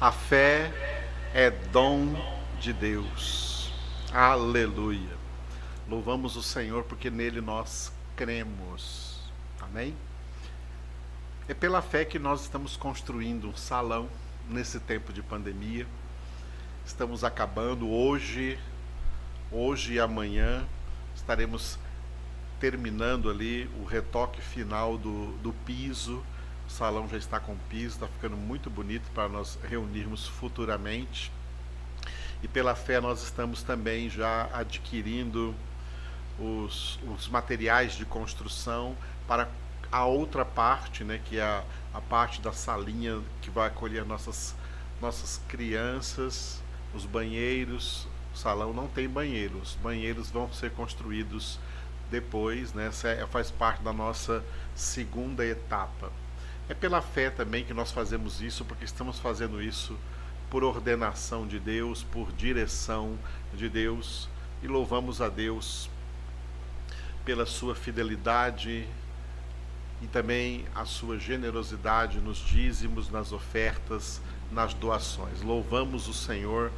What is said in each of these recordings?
A fé é dom de Deus. Aleluia. Louvamos o Senhor porque nele nós cremos. Amém? É pela fé que nós estamos construindo um salão nesse tempo de pandemia. Estamos acabando hoje, hoje e amanhã estaremos terminando ali o retoque final do, do piso. O salão já está com piso, está ficando muito bonito para nós reunirmos futuramente. E pela fé nós estamos também já adquirindo os, os materiais de construção para a outra parte, né, que é a, a parte da salinha que vai acolher nossas, nossas crianças, os banheiros. O salão não tem banheiros, os banheiros vão ser construídos depois, né? É, faz parte da nossa segunda etapa. É pela fé também que nós fazemos isso, porque estamos fazendo isso por ordenação de Deus, por direção de Deus, e louvamos a Deus pela sua fidelidade e também a sua generosidade nos dízimos, nas ofertas, nas doações. Louvamos o Senhor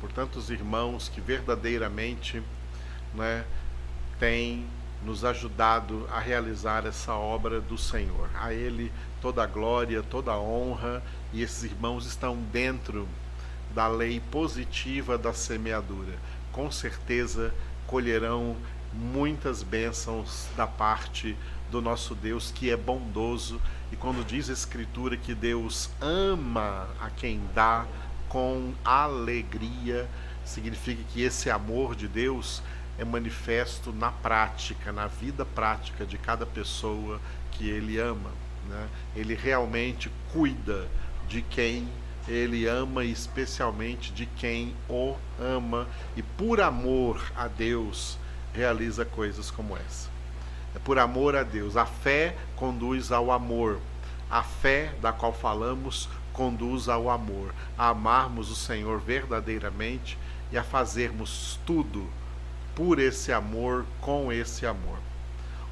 por tantos irmãos que verdadeiramente né, têm nos ajudado a realizar essa obra do Senhor. A Ele toda a glória, toda a honra, e esses irmãos estão dentro da lei positiva da semeadura. Com certeza colherão muitas bênçãos da parte do nosso Deus que é bondoso. E quando diz a Escritura que Deus ama a quem dá com alegria, significa que esse amor de Deus é manifesto na prática, na vida prática de cada pessoa que ele ama. Né? Ele realmente cuida de quem ele ama, especialmente de quem o ama, e por amor a Deus realiza coisas como essa. É por amor a Deus. A fé conduz ao amor. A fé da qual falamos conduz ao amor, a amarmos o Senhor verdadeiramente e a fazermos tudo por esse amor, com esse amor.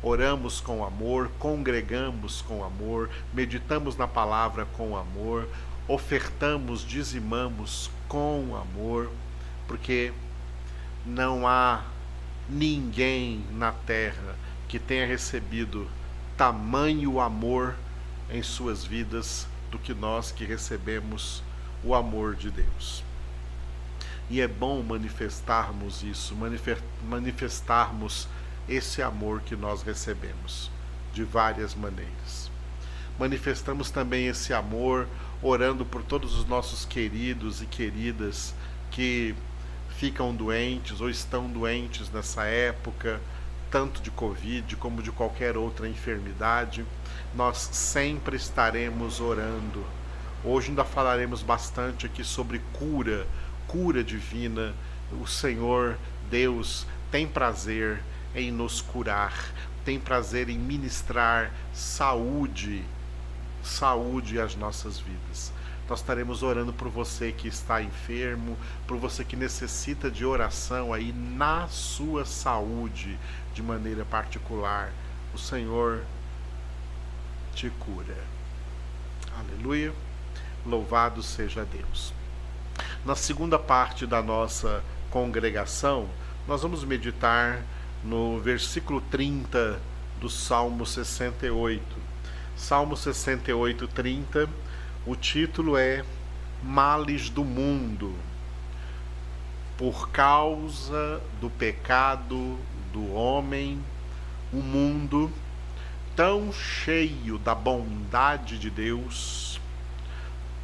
Oramos com amor, congregamos com amor, meditamos na palavra com amor, ofertamos, dizimamos com amor, porque não há ninguém na terra que tenha recebido tamanho amor em suas vidas do que nós que recebemos o amor de Deus. E é bom manifestarmos isso, manifestarmos esse amor que nós recebemos de várias maneiras. Manifestamos também esse amor orando por todos os nossos queridos e queridas que ficam doentes ou estão doentes nessa época, tanto de Covid como de qualquer outra enfermidade. Nós sempre estaremos orando. Hoje ainda falaremos bastante aqui sobre cura cura divina. O Senhor, Deus, tem prazer em nos curar, tem prazer em ministrar saúde, saúde às nossas vidas. Nós estaremos orando por você que está enfermo, por você que necessita de oração aí na sua saúde de maneira particular. O Senhor te cura. Aleluia. Louvado seja Deus. Na segunda parte da nossa congregação, nós vamos meditar no versículo 30 do Salmo 68. Salmo 68, 30, o título é Males do Mundo. Por causa do pecado do homem, o mundo, tão cheio da bondade de Deus,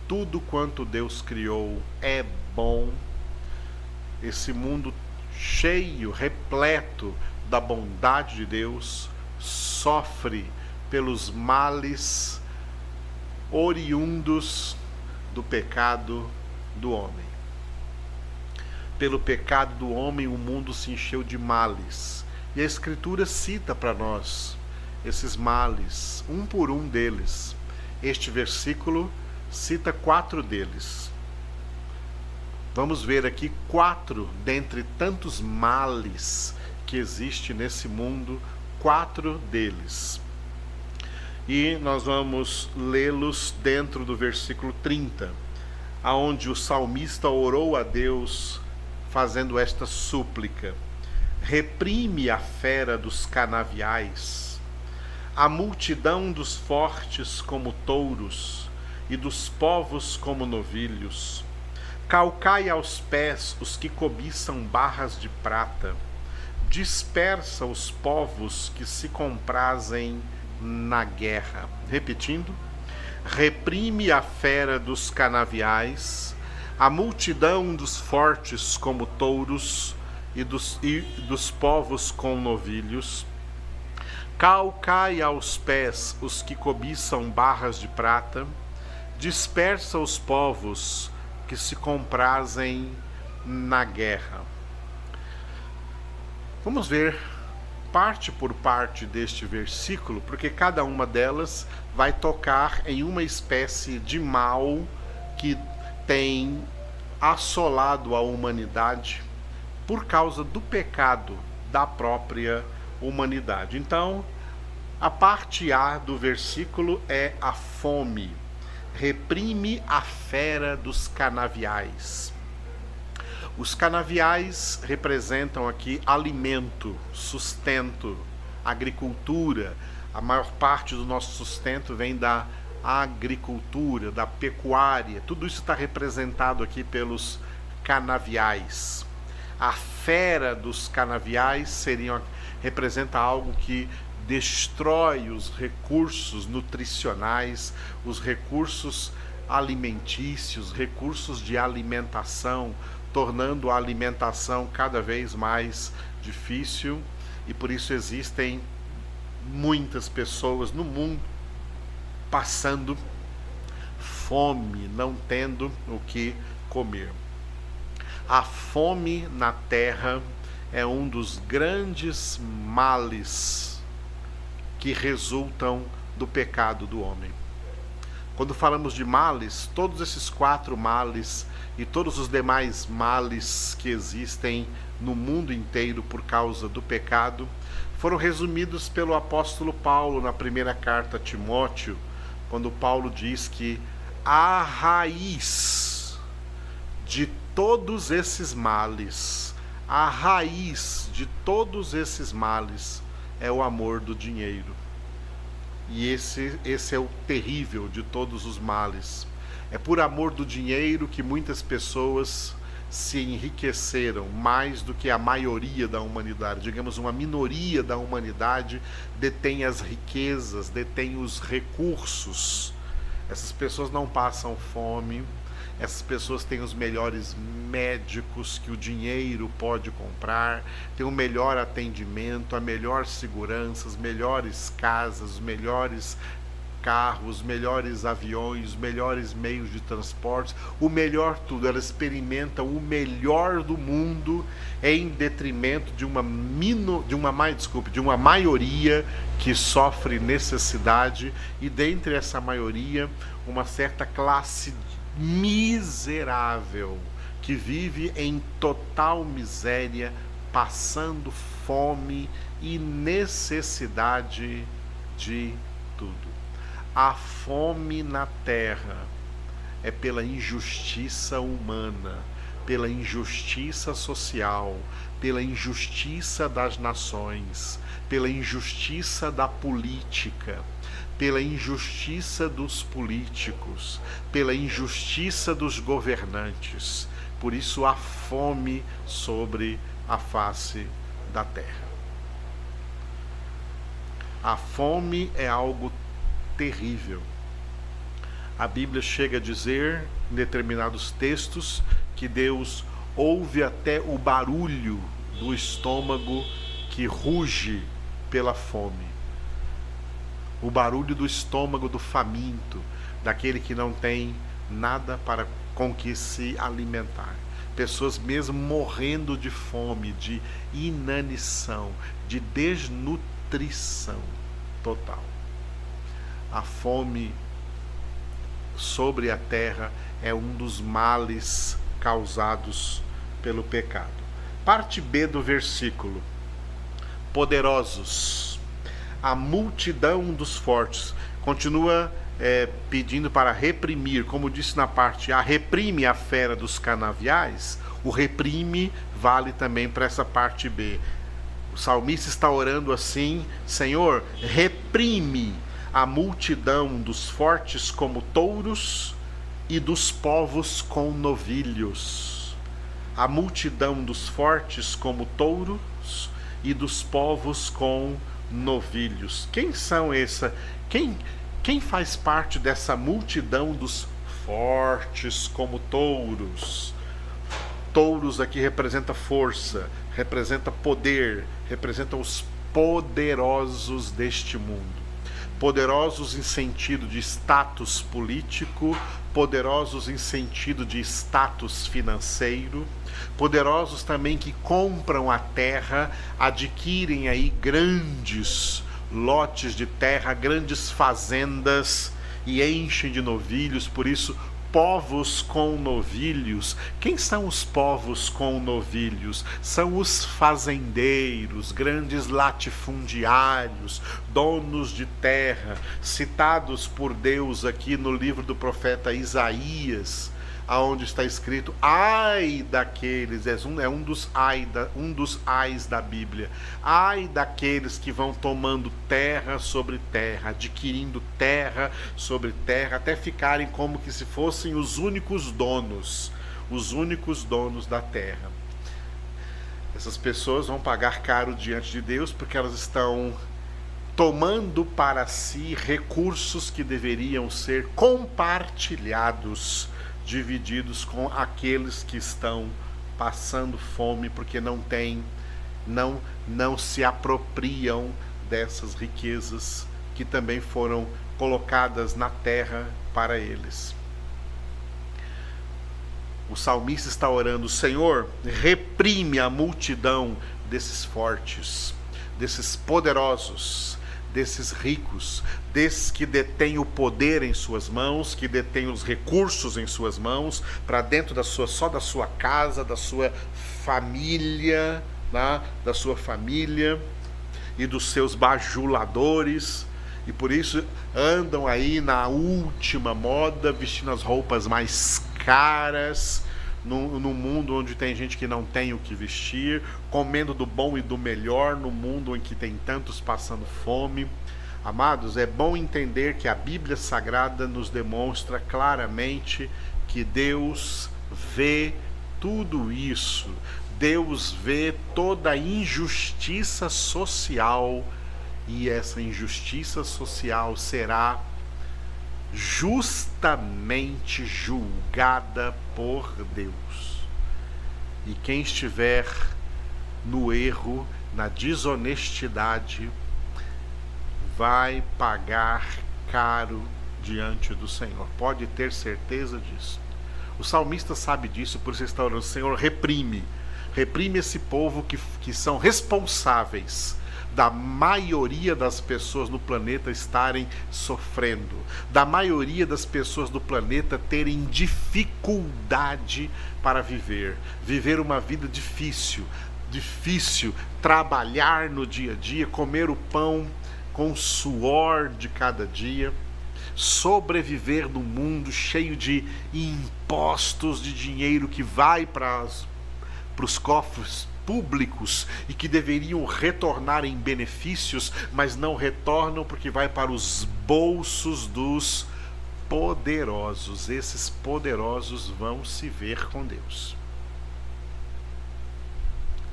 tudo quanto Deus criou é bom. Esse mundo cheio, repleto da bondade de Deus, sofre pelos males oriundos do pecado do homem. Pelo pecado do homem, o mundo se encheu de males. E a Escritura cita para nós esses males, um por um deles. Este versículo cita quatro deles. Vamos ver aqui quatro dentre tantos males que existe nesse mundo, quatro deles. E nós vamos lê-los dentro do versículo 30. aonde o salmista orou a Deus fazendo esta súplica: Reprime a fera dos canaviais, a multidão dos fortes como touros e dos povos como novilhos. Calcai aos pés os que cobiçam barras de prata, dispersa os povos que se comprazem na guerra. Repetindo, reprime a fera dos canaviais, a multidão dos fortes como touros e dos, e dos povos com novilhos. Calcai aos pés os que cobiçam barras de prata, dispersa os povos que se comprazem na guerra. Vamos ver parte por parte deste versículo, porque cada uma delas vai tocar em uma espécie de mal que tem assolado a humanidade por causa do pecado da própria humanidade. Então, a parte A do versículo é a fome. Reprime a fera dos canaviais. Os canaviais representam aqui alimento, sustento, agricultura. A maior parte do nosso sustento vem da agricultura, da pecuária. Tudo isso está representado aqui pelos canaviais. A fera dos canaviais seriam, representa algo que destrói os recursos nutricionais, os recursos alimentícios, recursos de alimentação, tornando a alimentação cada vez mais difícil e por isso existem muitas pessoas no mundo passando fome, não tendo o que comer. A fome na terra é um dos grandes males que resultam do pecado do homem. Quando falamos de males, todos esses quatro males e todos os demais males que existem no mundo inteiro por causa do pecado foram resumidos pelo apóstolo Paulo na primeira carta a Timóteo, quando Paulo diz que a raiz de todos esses males, a raiz de todos esses males é o amor do dinheiro. E esse, esse é o terrível de todos os males. É por amor do dinheiro que muitas pessoas se enriqueceram mais do que a maioria da humanidade. Digamos, uma minoria da humanidade detém as riquezas, detém os recursos. Essas pessoas não passam fome, essas pessoas têm os melhores médicos que o dinheiro pode comprar, têm o melhor atendimento, a melhor segurança, as melhores casas, os melhores carros, melhores aviões, melhores meios de transporte, o melhor tudo. Elas experimentam o melhor do mundo em detrimento de uma mino, de uma mais desculpe, de uma maioria que sofre necessidade e dentre essa maioria uma certa classe miserável que vive em total miséria, passando fome e necessidade de tudo. A fome na terra é pela injustiça humana, pela injustiça social, pela injustiça das nações, pela injustiça da política, pela injustiça dos políticos, pela injustiça dos governantes. Por isso há fome sobre a face da terra. A fome é algo terrível. A Bíblia chega a dizer, em determinados textos, que Deus ouve até o barulho do estômago que ruge pela fome. O barulho do estômago do faminto, daquele que não tem nada para com que se alimentar. Pessoas mesmo morrendo de fome, de inanição, de desnutrição total a fome sobre a terra é um dos males causados pelo pecado. Parte B do versículo: Poderosos, a multidão dos fortes. Continua é, pedindo para reprimir, como disse na parte A, reprime a fera dos canaviais, o reprime vale também para essa parte B. O salmista está orando assim: Senhor, reprime a multidão dos fortes como touros e dos povos com novilhos. A multidão dos fortes como touros e dos povos com novilhos. Quem são essa? Quem quem faz parte dessa multidão dos fortes como touros? Touros aqui representa força, representa poder, representa os poderosos deste mundo. Poderosos em sentido de status político, poderosos em sentido de status financeiro, poderosos também que compram a terra, adquirem aí grandes lotes de terra, grandes fazendas e enchem de novilhos, por isso povos com novilhos. Quem são os povos com novilhos? São os fazendeiros, grandes latifundiários, donos de terra, citados por Deus aqui no livro do profeta Isaías aonde está escrito ai daqueles, é um, é um dos ai da, um dos ais da Bíblia. Ai daqueles que vão tomando terra sobre terra, adquirindo terra sobre terra, até ficarem como que se fossem os únicos donos, os únicos donos da terra. Essas pessoas vão pagar caro diante de Deus porque elas estão tomando para si recursos que deveriam ser compartilhados divididos com aqueles que estão passando fome porque não têm, não, não se apropriam dessas riquezas que também foram colocadas na terra para eles. O salmista está orando: Senhor, reprime a multidão desses fortes, desses poderosos, desses ricos, desses que detêm o poder em suas mãos, que detêm os recursos em suas mãos, para dentro da sua só da sua casa, da sua família, né? da sua família e dos seus bajuladores, e por isso andam aí na última moda, vestindo as roupas mais caras, no, mundo onde tem gente que não tem o que vestir, comendo do bom e do melhor, no mundo em que tem tantos passando fome. Amados, é bom entender que a Bíblia Sagrada nos demonstra claramente que Deus vê tudo isso. Deus vê toda a injustiça social e essa injustiça social será justamente julgada por Deus. E quem estiver no erro, na desonestidade, vai pagar caro diante do Senhor. Pode ter certeza disso. O salmista sabe disso, por isso está orando: Senhor, reprime. Reprime esse povo que, que são responsáveis da maioria das pessoas no planeta estarem sofrendo, da maioria das pessoas do planeta terem dificuldade para viver, viver uma vida difícil, difícil trabalhar no dia a dia, comer o pão com o suor de cada dia, sobreviver num mundo cheio de impostos de dinheiro que vai para os cofres públicos e que deveriam retornar em benefícios, mas não retornam porque vai para os bolsos dos poderosos. Esses poderosos vão se ver com Deus.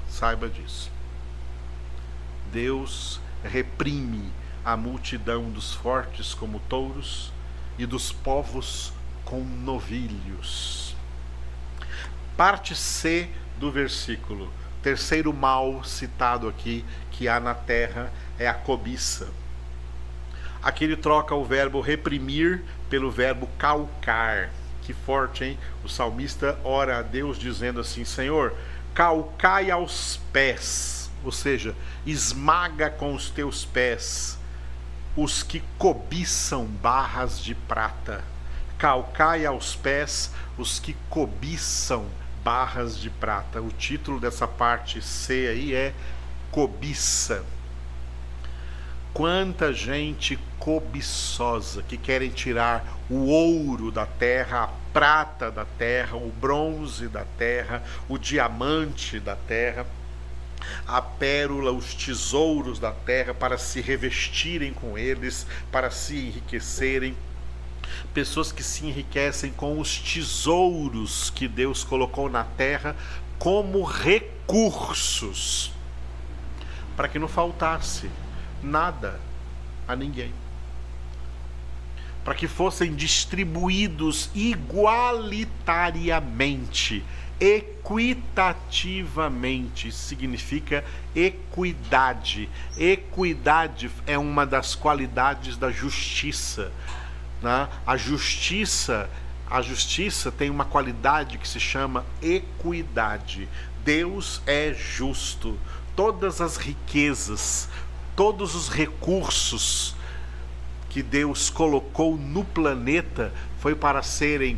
Saiba disso. Deus reprime a multidão dos fortes como touros e dos povos com novilhos. Parte C do versículo terceiro mal citado aqui que há na terra é a cobiça. Aqui ele troca o verbo reprimir pelo verbo calcar. Que forte, hein? O salmista ora a Deus dizendo assim: Senhor, calcai aos pés, ou seja, esmaga com os teus pés os que cobiçam barras de prata. Calcai aos pés os que cobiçam barras de prata. O título dessa parte C aí é Cobiça. quanta gente cobiçosa que querem tirar o ouro da terra, a prata da terra, o bronze da terra, o diamante da terra, a pérola, os tesouros da terra para se revestirem com eles, para se enriquecerem. Pessoas que se enriquecem com os tesouros que Deus colocou na terra como recursos, para que não faltasse nada a ninguém. Para que fossem distribuídos igualitariamente, equitativamente, significa equidade. Equidade é uma das qualidades da justiça. Né? A justiça, a justiça tem uma qualidade que se chama equidade. Deus é justo. Todas as riquezas, todos os recursos que Deus colocou no planeta foi para serem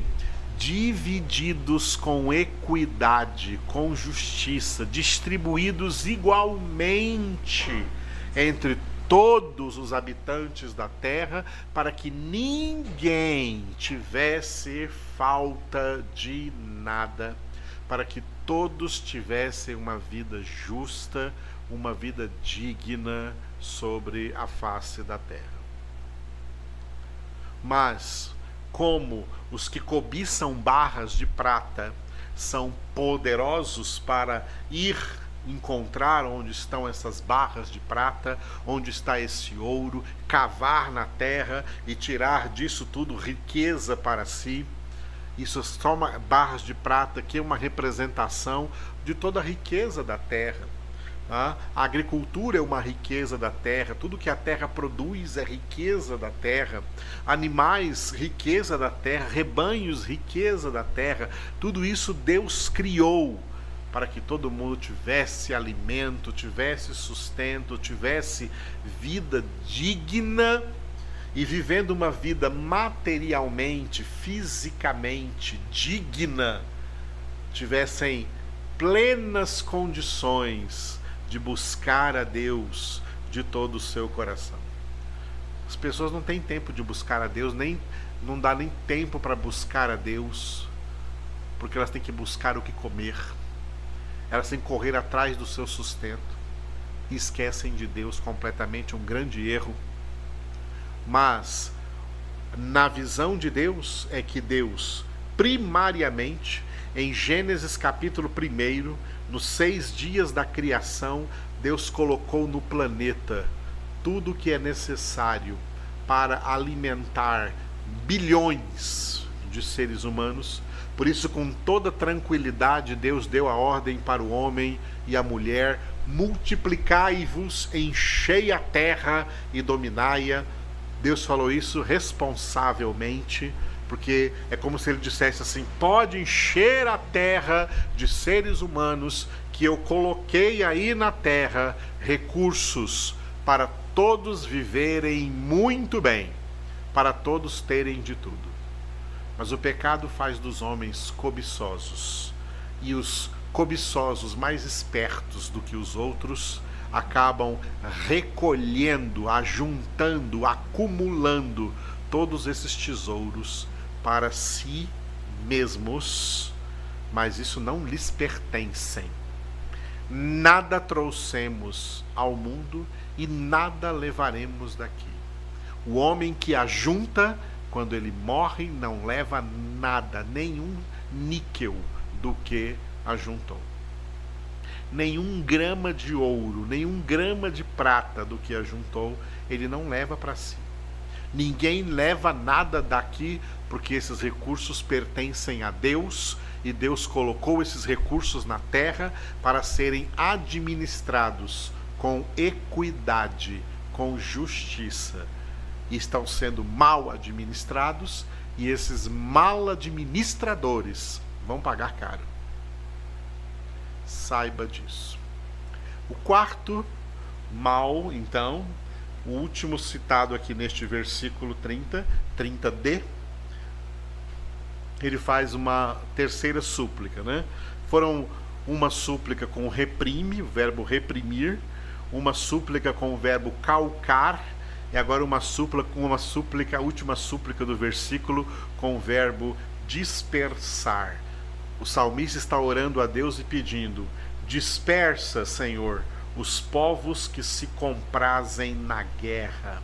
divididos com equidade, com justiça, distribuídos igualmente entre todos os habitantes da terra, para que ninguém tivesse falta de nada, para que todos tivessem uma vida justa, uma vida digna sobre a face da terra. Mas, como os que cobiçam barras de prata são poderosos para ir encontrar onde estão essas barras de prata, onde está esse ouro, cavar na terra e tirar disso tudo riqueza para si. Isso são barras de prata que é uma representação de toda a riqueza da terra. A agricultura é uma riqueza da terra, tudo que a terra produz é riqueza da terra. Animais, riqueza da terra, rebanhos, riqueza da terra. Tudo isso Deus criou para que todo mundo tivesse alimento, tivesse sustento, tivesse vida digna e vivendo uma vida materialmente, fisicamente digna, tivessem plenas condições de buscar a Deus de todo o seu coração. As pessoas não têm tempo de buscar a Deus, nem não dá nem tempo para buscar a Deus, porque elas têm que buscar o que comer. Elas têm que correr atrás do seu sustento e esquecem de Deus completamente, um grande erro. Mas na visão de Deus é que Deus primariamente em Gênesis capítulo 1, nos seis dias da criação, Deus colocou no planeta tudo o que é necessário para alimentar bilhões de seres humanos. Por isso, com toda tranquilidade, Deus deu a ordem para o homem e a mulher: multiplicai-vos, enchei a terra e dominai-a. Deus falou isso responsavelmente porque é como se ele dissesse assim: pode encher a terra de seres humanos que eu coloquei aí na terra recursos para todos viverem muito bem, para todos terem de tudo. Mas o pecado faz dos homens cobiçosos, e os cobiçosos mais espertos do que os outros acabam recolhendo, ajuntando, acumulando todos esses tesouros para si mesmos, mas isso não lhes pertencem. Nada trouxemos ao mundo e nada levaremos daqui. O homem que ajunta, quando ele morre, não leva nada, nenhum níquel do que ajuntou. Nenhum grama de ouro, nenhum grama de prata do que ajuntou, ele não leva para si. Ninguém leva nada daqui porque esses recursos pertencem a Deus e Deus colocou esses recursos na terra para serem administrados com equidade, com justiça. Estão sendo mal administrados e esses mal administradores vão pagar caro. Saiba disso. O quarto mal, então, o último citado aqui neste versículo 30, 30d, ele faz uma terceira súplica, né? Foram uma súplica com reprime, o verbo reprimir, uma súplica com o verbo calcar e agora uma súplica, uma súplica, a última súplica do versículo com o verbo dispersar. O salmista está orando a Deus e pedindo: Dispersa, Senhor, os povos que se comprazem na guerra.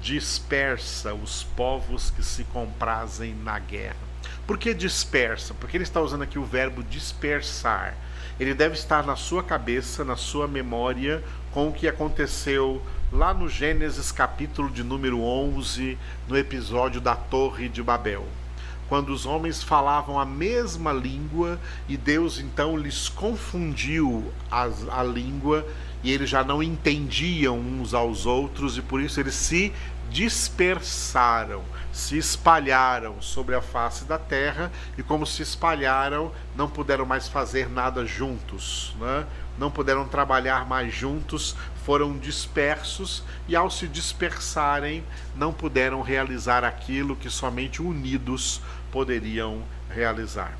Dispersa os povos que se comprazem na guerra. Por que dispersa? Porque ele está usando aqui o verbo dispersar. Ele deve estar na sua cabeça, na sua memória, com o que aconteceu lá no Gênesis capítulo de número 11, no episódio da Torre de Babel. Quando os homens falavam a mesma língua e Deus então lhes confundiu a, a língua e eles já não entendiam uns aos outros e por isso eles se dispersaram, se espalharam sobre a face da terra e, como se espalharam, não puderam mais fazer nada juntos, né? não puderam trabalhar mais juntos, foram dispersos e, ao se dispersarem, não puderam realizar aquilo que somente unidos poderiam realizar.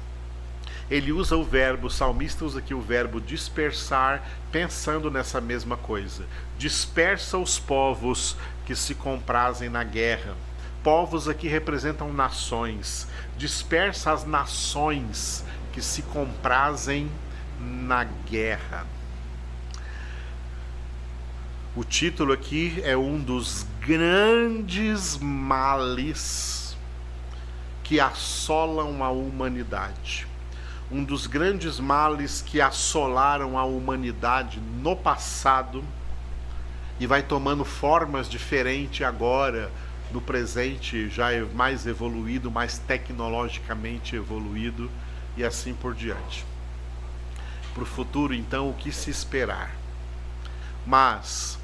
Ele usa o verbo, o salmista usa aqui o verbo dispersar, pensando nessa mesma coisa. Dispersa os povos que se comprazem na guerra. Povos aqui representam nações. Dispersa as nações que se comprazem na guerra. O título aqui é um dos grandes males que assolam a humanidade. Um dos grandes males que assolaram a humanidade no passado e vai tomando formas diferentes agora, no presente já é mais evoluído, mais tecnologicamente evoluído e assim por diante. Para o futuro, então, o que se esperar? Mas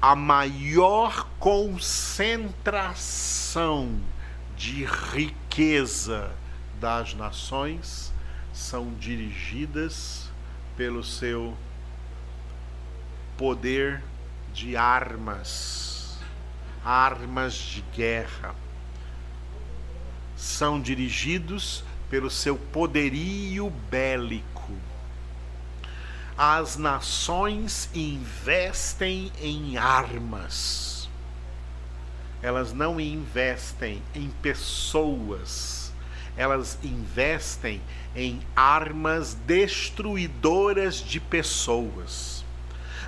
a maior concentração de riqueza das nações são dirigidas pelo seu poder de armas, armas de guerra. São dirigidos pelo seu poderio bélico. As nações investem em armas. Elas não investem em pessoas. Elas investem em armas destruidoras de pessoas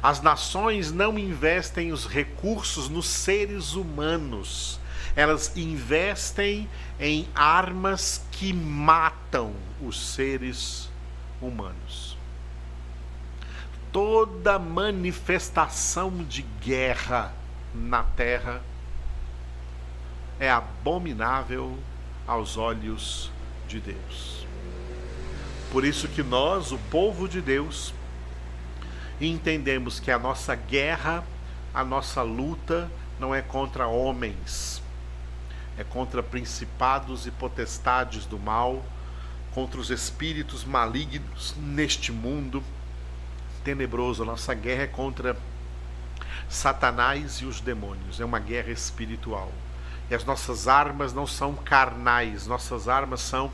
as nações não investem os recursos nos seres humanos, elas investem em armas que matam os seres humanos. Toda manifestação de guerra na terra é abominável aos olhos de Deus. Por isso que nós, o povo de Deus, e entendemos que a nossa guerra, a nossa luta não é contra homens, é contra principados e potestades do mal, contra os espíritos malignos neste mundo tenebroso. A nossa guerra é contra Satanás e os demônios, é uma guerra espiritual. E as nossas armas não são carnais, nossas armas são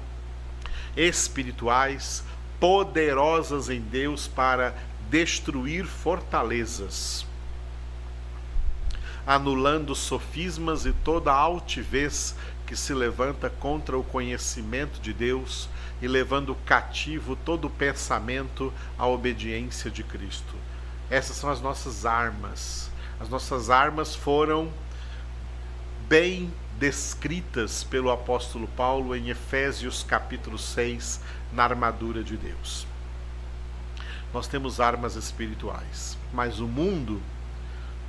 espirituais, poderosas em Deus para destruir fortalezas, anulando sofismas e toda altivez que se levanta contra o conhecimento de Deus e levando cativo todo pensamento à obediência de Cristo. Essas são as nossas armas. As nossas armas foram bem descritas pelo apóstolo Paulo em Efésios capítulo 6, na armadura de Deus nós temos armas espirituais, mas o mundo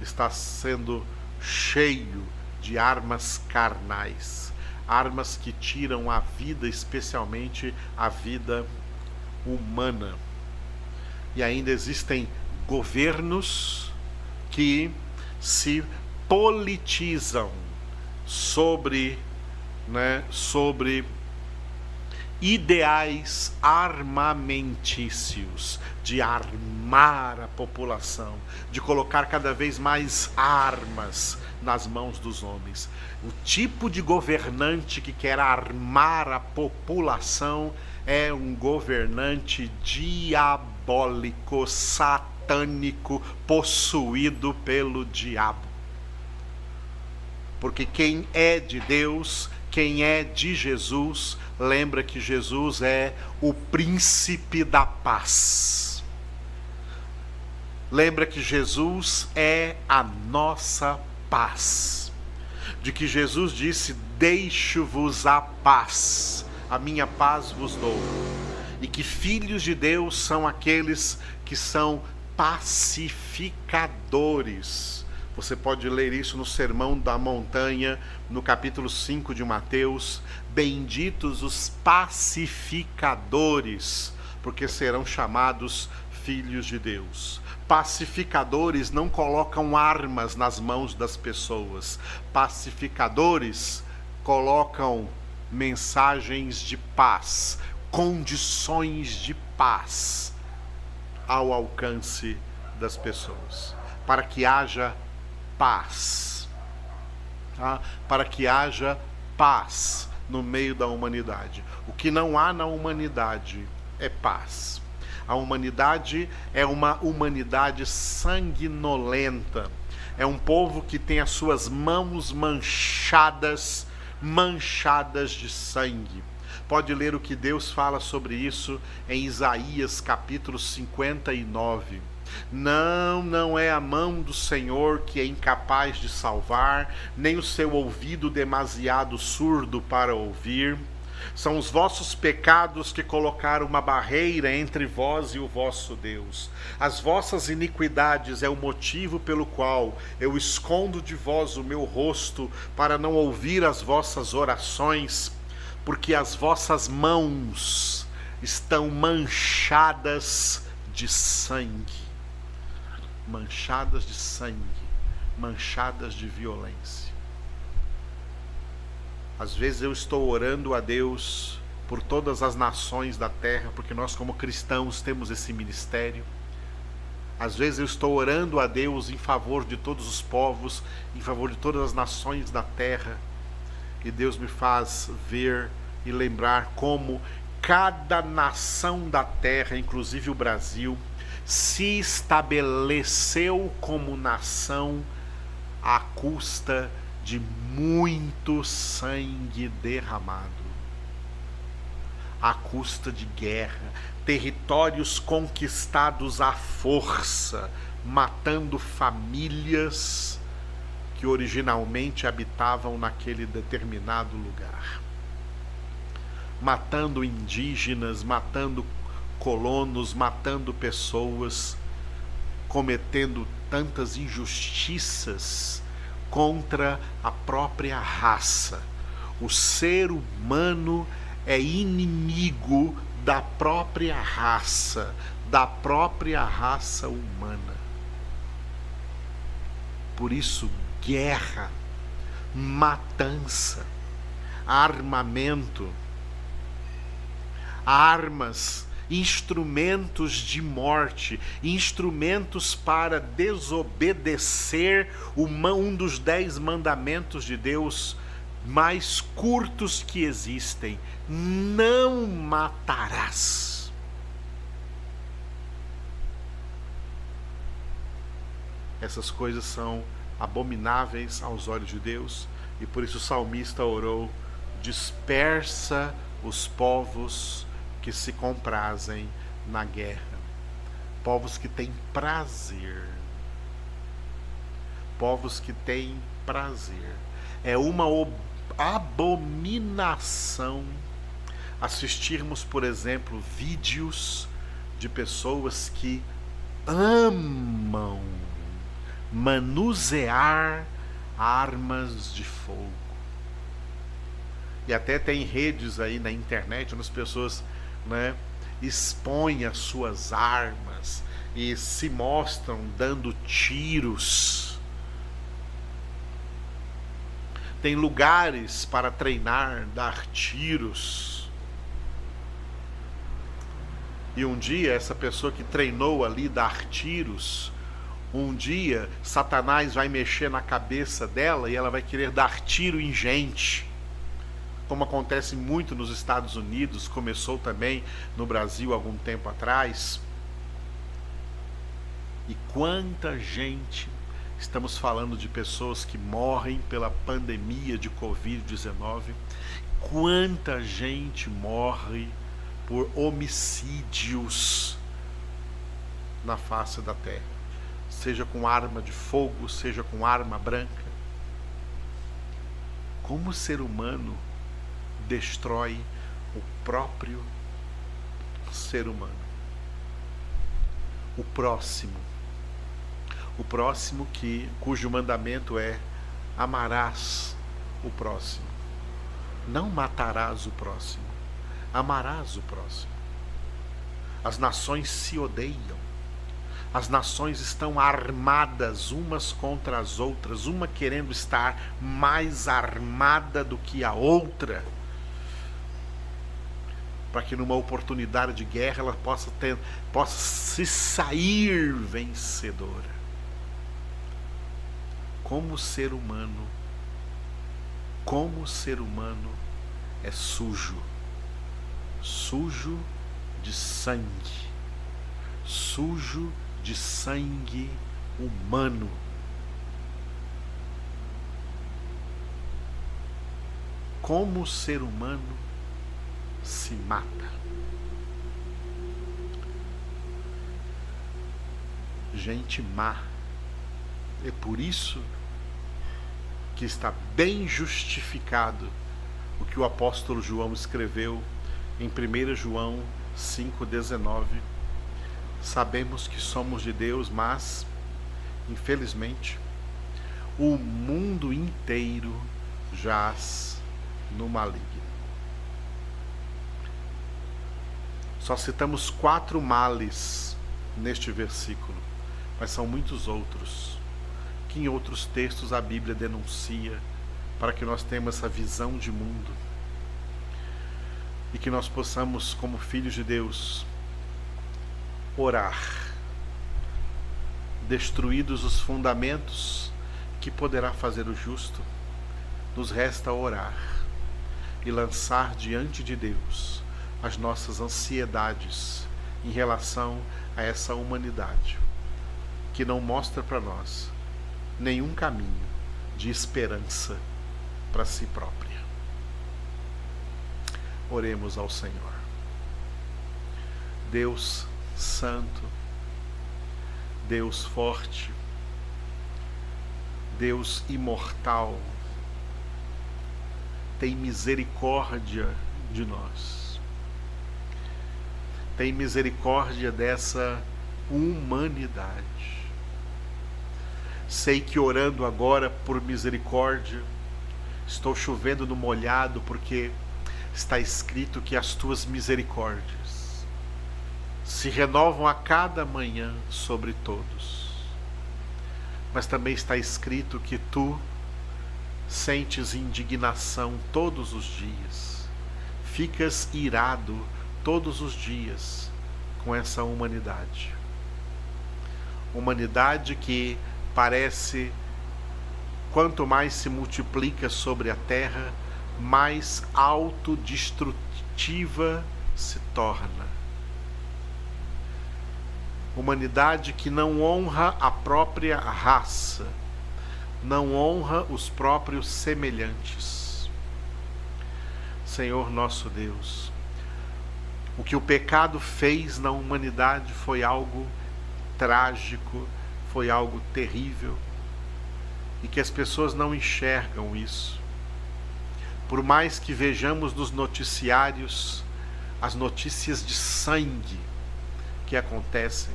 está sendo cheio de armas carnais, armas que tiram a vida, especialmente a vida humana. E ainda existem governos que se politizam sobre, né, sobre ideais armamentícios, de armar a população, de colocar cada vez mais armas nas mãos dos homens. O tipo de governante que quer armar a população é um governante diabólico satânico, possuído pelo diabo. Porque quem é de Deus, quem é de Jesus, lembra que Jesus é o príncipe da paz. Lembra que Jesus é a nossa paz. De que Jesus disse: Deixo-vos a paz, a minha paz vos dou. E que filhos de Deus são aqueles que são pacificadores. Você pode ler isso no Sermão da Montanha, no capítulo 5 de Mateus. Benditos os pacificadores, porque serão chamados filhos de Deus. Pacificadores não colocam armas nas mãos das pessoas. Pacificadores colocam mensagens de paz, condições de paz ao alcance das pessoas, para que haja paz. Tá? Para que haja paz no meio da humanidade. O que não há na humanidade é paz. A humanidade é uma humanidade sanguinolenta. É um povo que tem as suas mãos manchadas, manchadas de sangue. Pode ler o que Deus fala sobre isso em Isaías capítulo 59. Não, não é a mão do Senhor que é incapaz de salvar, nem o seu ouvido demasiado surdo para ouvir. São os vossos pecados que colocaram uma barreira entre vós e o vosso Deus. As vossas iniquidades é o motivo pelo qual eu escondo de vós o meu rosto, para não ouvir as vossas orações, porque as vossas mãos estão manchadas de sangue manchadas de sangue, manchadas de violência. Às vezes eu estou orando a Deus por todas as nações da terra, porque nós, como cristãos, temos esse ministério. Às vezes eu estou orando a Deus em favor de todos os povos, em favor de todas as nações da terra, e Deus me faz ver e lembrar como cada nação da terra, inclusive o Brasil, se estabeleceu como nação à custa de muito sangue derramado, à custa de guerra, territórios conquistados à força, matando famílias que originalmente habitavam naquele determinado lugar, matando indígenas, matando colonos matando pessoas, cometendo tantas injustiças contra a própria raça. O ser humano é inimigo da própria raça, da própria raça humana. Por isso, guerra, matança, armamento, armas instrumentos de morte, instrumentos para desobedecer um dos dez mandamentos de Deus mais curtos que existem: não matarás. Essas coisas são abomináveis aos olhos de Deus, e por isso o salmista orou: dispersa os povos que se comprazem na guerra, povos que têm prazer, povos que têm prazer. É uma abominação assistirmos, por exemplo, vídeos de pessoas que amam manusear armas de fogo. E até tem redes aí na internet onde as pessoas né, expõem as suas armas e se mostram dando tiros. Tem lugares para treinar, dar tiros. E um dia, essa pessoa que treinou ali dar tiros, um dia Satanás vai mexer na cabeça dela e ela vai querer dar tiro em gente como acontece muito nos Estados Unidos, começou também no Brasil algum tempo atrás. E quanta gente, estamos falando de pessoas que morrem pela pandemia de Covid-19, quanta gente morre por homicídios na face da terra, seja com arma de fogo, seja com arma branca. Como ser humano destrói o próprio ser humano, o próximo, o próximo que cujo mandamento é amarás o próximo, não matarás o próximo, amarás o próximo. As nações se odeiam. As nações estão armadas umas contra as outras, uma querendo estar mais armada do que a outra, para que numa oportunidade de guerra ela possa ter, possa se sair vencedora. Como ser humano, como ser humano é sujo sujo de sangue, sujo de sangue humano. Como ser humano se mata. Gente má. É por isso que está bem justificado o que o apóstolo João escreveu em 1 João 5,19, sabemos que somos de Deus, mas, infelizmente, o mundo inteiro jaz no maligno. Só citamos quatro males neste versículo, mas são muitos outros que em outros textos a Bíblia denuncia para que nós tenhamos essa visão de mundo e que nós possamos, como filhos de Deus, orar. Destruídos os fundamentos que poderá fazer o justo, nos resta orar e lançar diante de Deus as nossas ansiedades em relação a essa humanidade que não mostra para nós nenhum caminho de esperança para si própria. Oremos ao Senhor. Deus Santo, Deus forte, Deus imortal, tem misericórdia de nós. Tem misericórdia dessa humanidade. Sei que orando agora por misericórdia, estou chovendo no molhado porque está escrito que as tuas misericórdias se renovam a cada manhã sobre todos. Mas também está escrito que tu sentes indignação todos os dias, ficas irado todos os dias com essa humanidade. Humanidade que parece, quanto mais se multiplica sobre a terra, mais autodestrutiva se torna. Humanidade que não honra a própria raça, não honra os próprios semelhantes. Senhor nosso Deus, o que o pecado fez na humanidade foi algo trágico, foi algo terrível, e que as pessoas não enxergam isso. Por mais que vejamos nos noticiários as notícias de sangue que acontecem,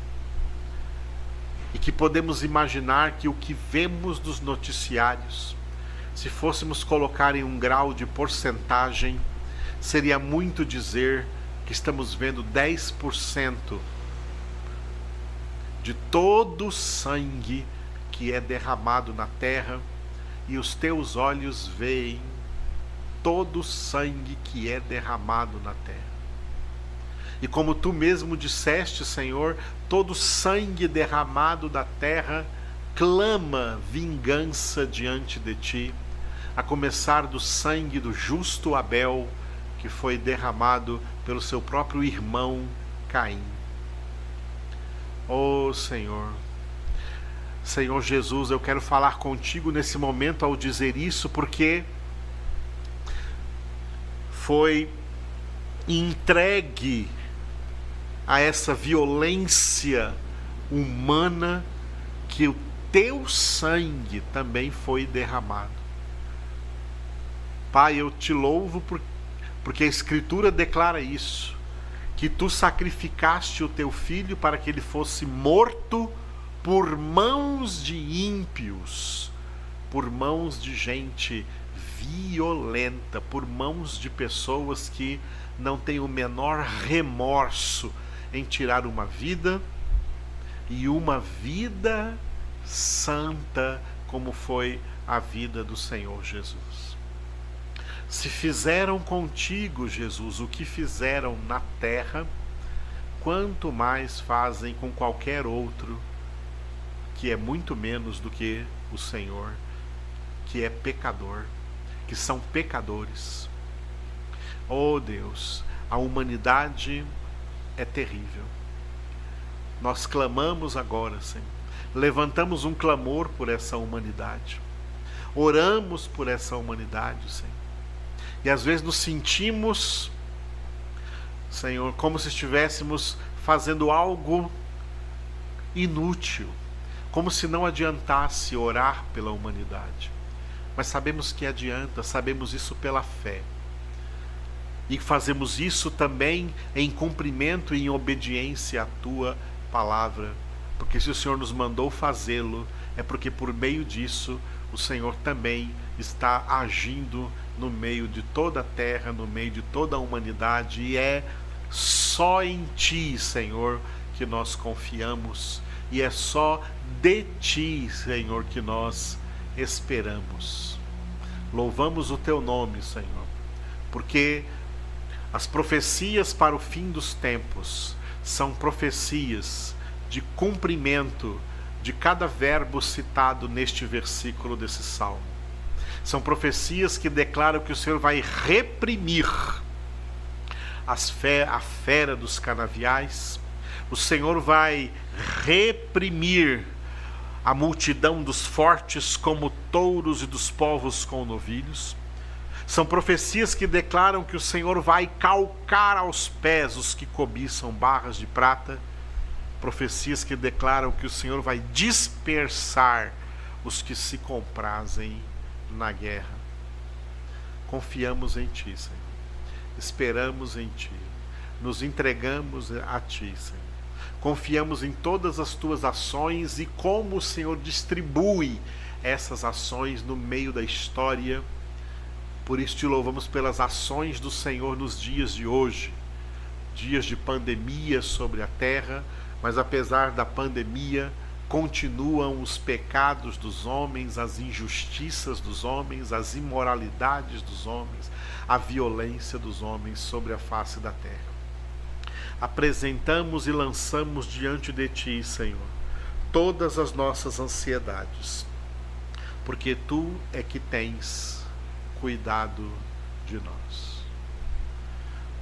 e que podemos imaginar que o que vemos nos noticiários, se fôssemos colocar em um grau de porcentagem, seria muito dizer estamos vendo 10% de todo o sangue que é derramado na terra, e os teus olhos veem todo o sangue que é derramado na terra. E como tu mesmo disseste, Senhor, todo sangue derramado da terra clama vingança diante de ti, a começar do sangue do justo Abel, que foi derramado pelo seu próprio irmão Caim. Oh Senhor, Senhor Jesus, eu quero falar contigo nesse momento ao dizer isso, porque foi entregue a essa violência humana que o teu sangue também foi derramado. Pai, eu te louvo por, porque a Escritura declara isso, que tu sacrificaste o teu filho para que ele fosse morto por mãos de ímpios, por mãos de gente violenta, por mãos de pessoas que não têm o menor remorso em tirar uma vida e uma vida santa, como foi a vida do Senhor Jesus. Se fizeram contigo, Jesus, o que fizeram na terra, quanto mais fazem com qualquer outro que é muito menos do que o Senhor, que é pecador, que são pecadores. Oh Deus, a humanidade é terrível. Nós clamamos agora, Senhor. Levantamos um clamor por essa humanidade. Oramos por essa humanidade, Senhor. E às vezes nos sentimos, Senhor, como se estivéssemos fazendo algo inútil, como se não adiantasse orar pela humanidade. Mas sabemos que adianta, sabemos isso pela fé e fazemos isso também em cumprimento e em obediência à tua palavra. Porque se o Senhor nos mandou fazê-lo, é porque por meio disso o Senhor também está agindo no meio de toda a terra, no meio de toda a humanidade, e é só em Ti, Senhor, que nós confiamos, e é só de Ti, Senhor, que nós esperamos. Louvamos o Teu nome, Senhor, porque as profecias para o fim dos tempos são profecias de cumprimento de cada verbo citado neste versículo desse salmo. São profecias que declaram que o Senhor vai reprimir as fe a fera dos canaviais, o Senhor vai reprimir a multidão dos fortes como touros e dos povos com novilhos. São profecias que declaram que o Senhor vai calcar aos pés os que cobiçam barras de prata. Profecias que declaram que o Senhor vai dispersar os que se comprazem na guerra. Confiamos em Ti, Senhor. Esperamos em Ti. Nos entregamos a Ti, Senhor. Confiamos em todas as Tuas ações e como o Senhor distribui essas ações no meio da história por isso te louvamos pelas ações do Senhor nos dias de hoje, dias de pandemia sobre a terra, mas apesar da pandemia, continuam os pecados dos homens, as injustiças dos homens, as imoralidades dos homens, a violência dos homens sobre a face da terra. Apresentamos e lançamos diante de ti, Senhor, todas as nossas ansiedades, porque tu é que tens cuidado de nós.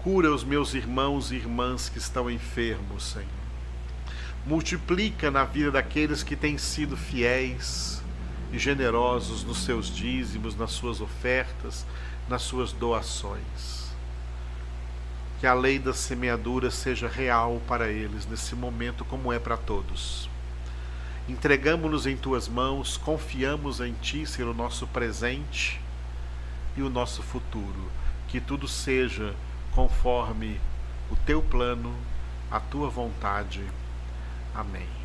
Cura os meus irmãos e irmãs que estão enfermos, Senhor. Multiplica na vida daqueles que têm sido fiéis e generosos nos seus dízimos, nas suas ofertas, nas suas doações. Que a lei da semeadura seja real para eles nesse momento, como é para todos. Entregamos-nos em tuas mãos, confiamos em ti ser o nosso presente e o nosso futuro. Que tudo seja conforme o teu plano, a tua vontade. Amém.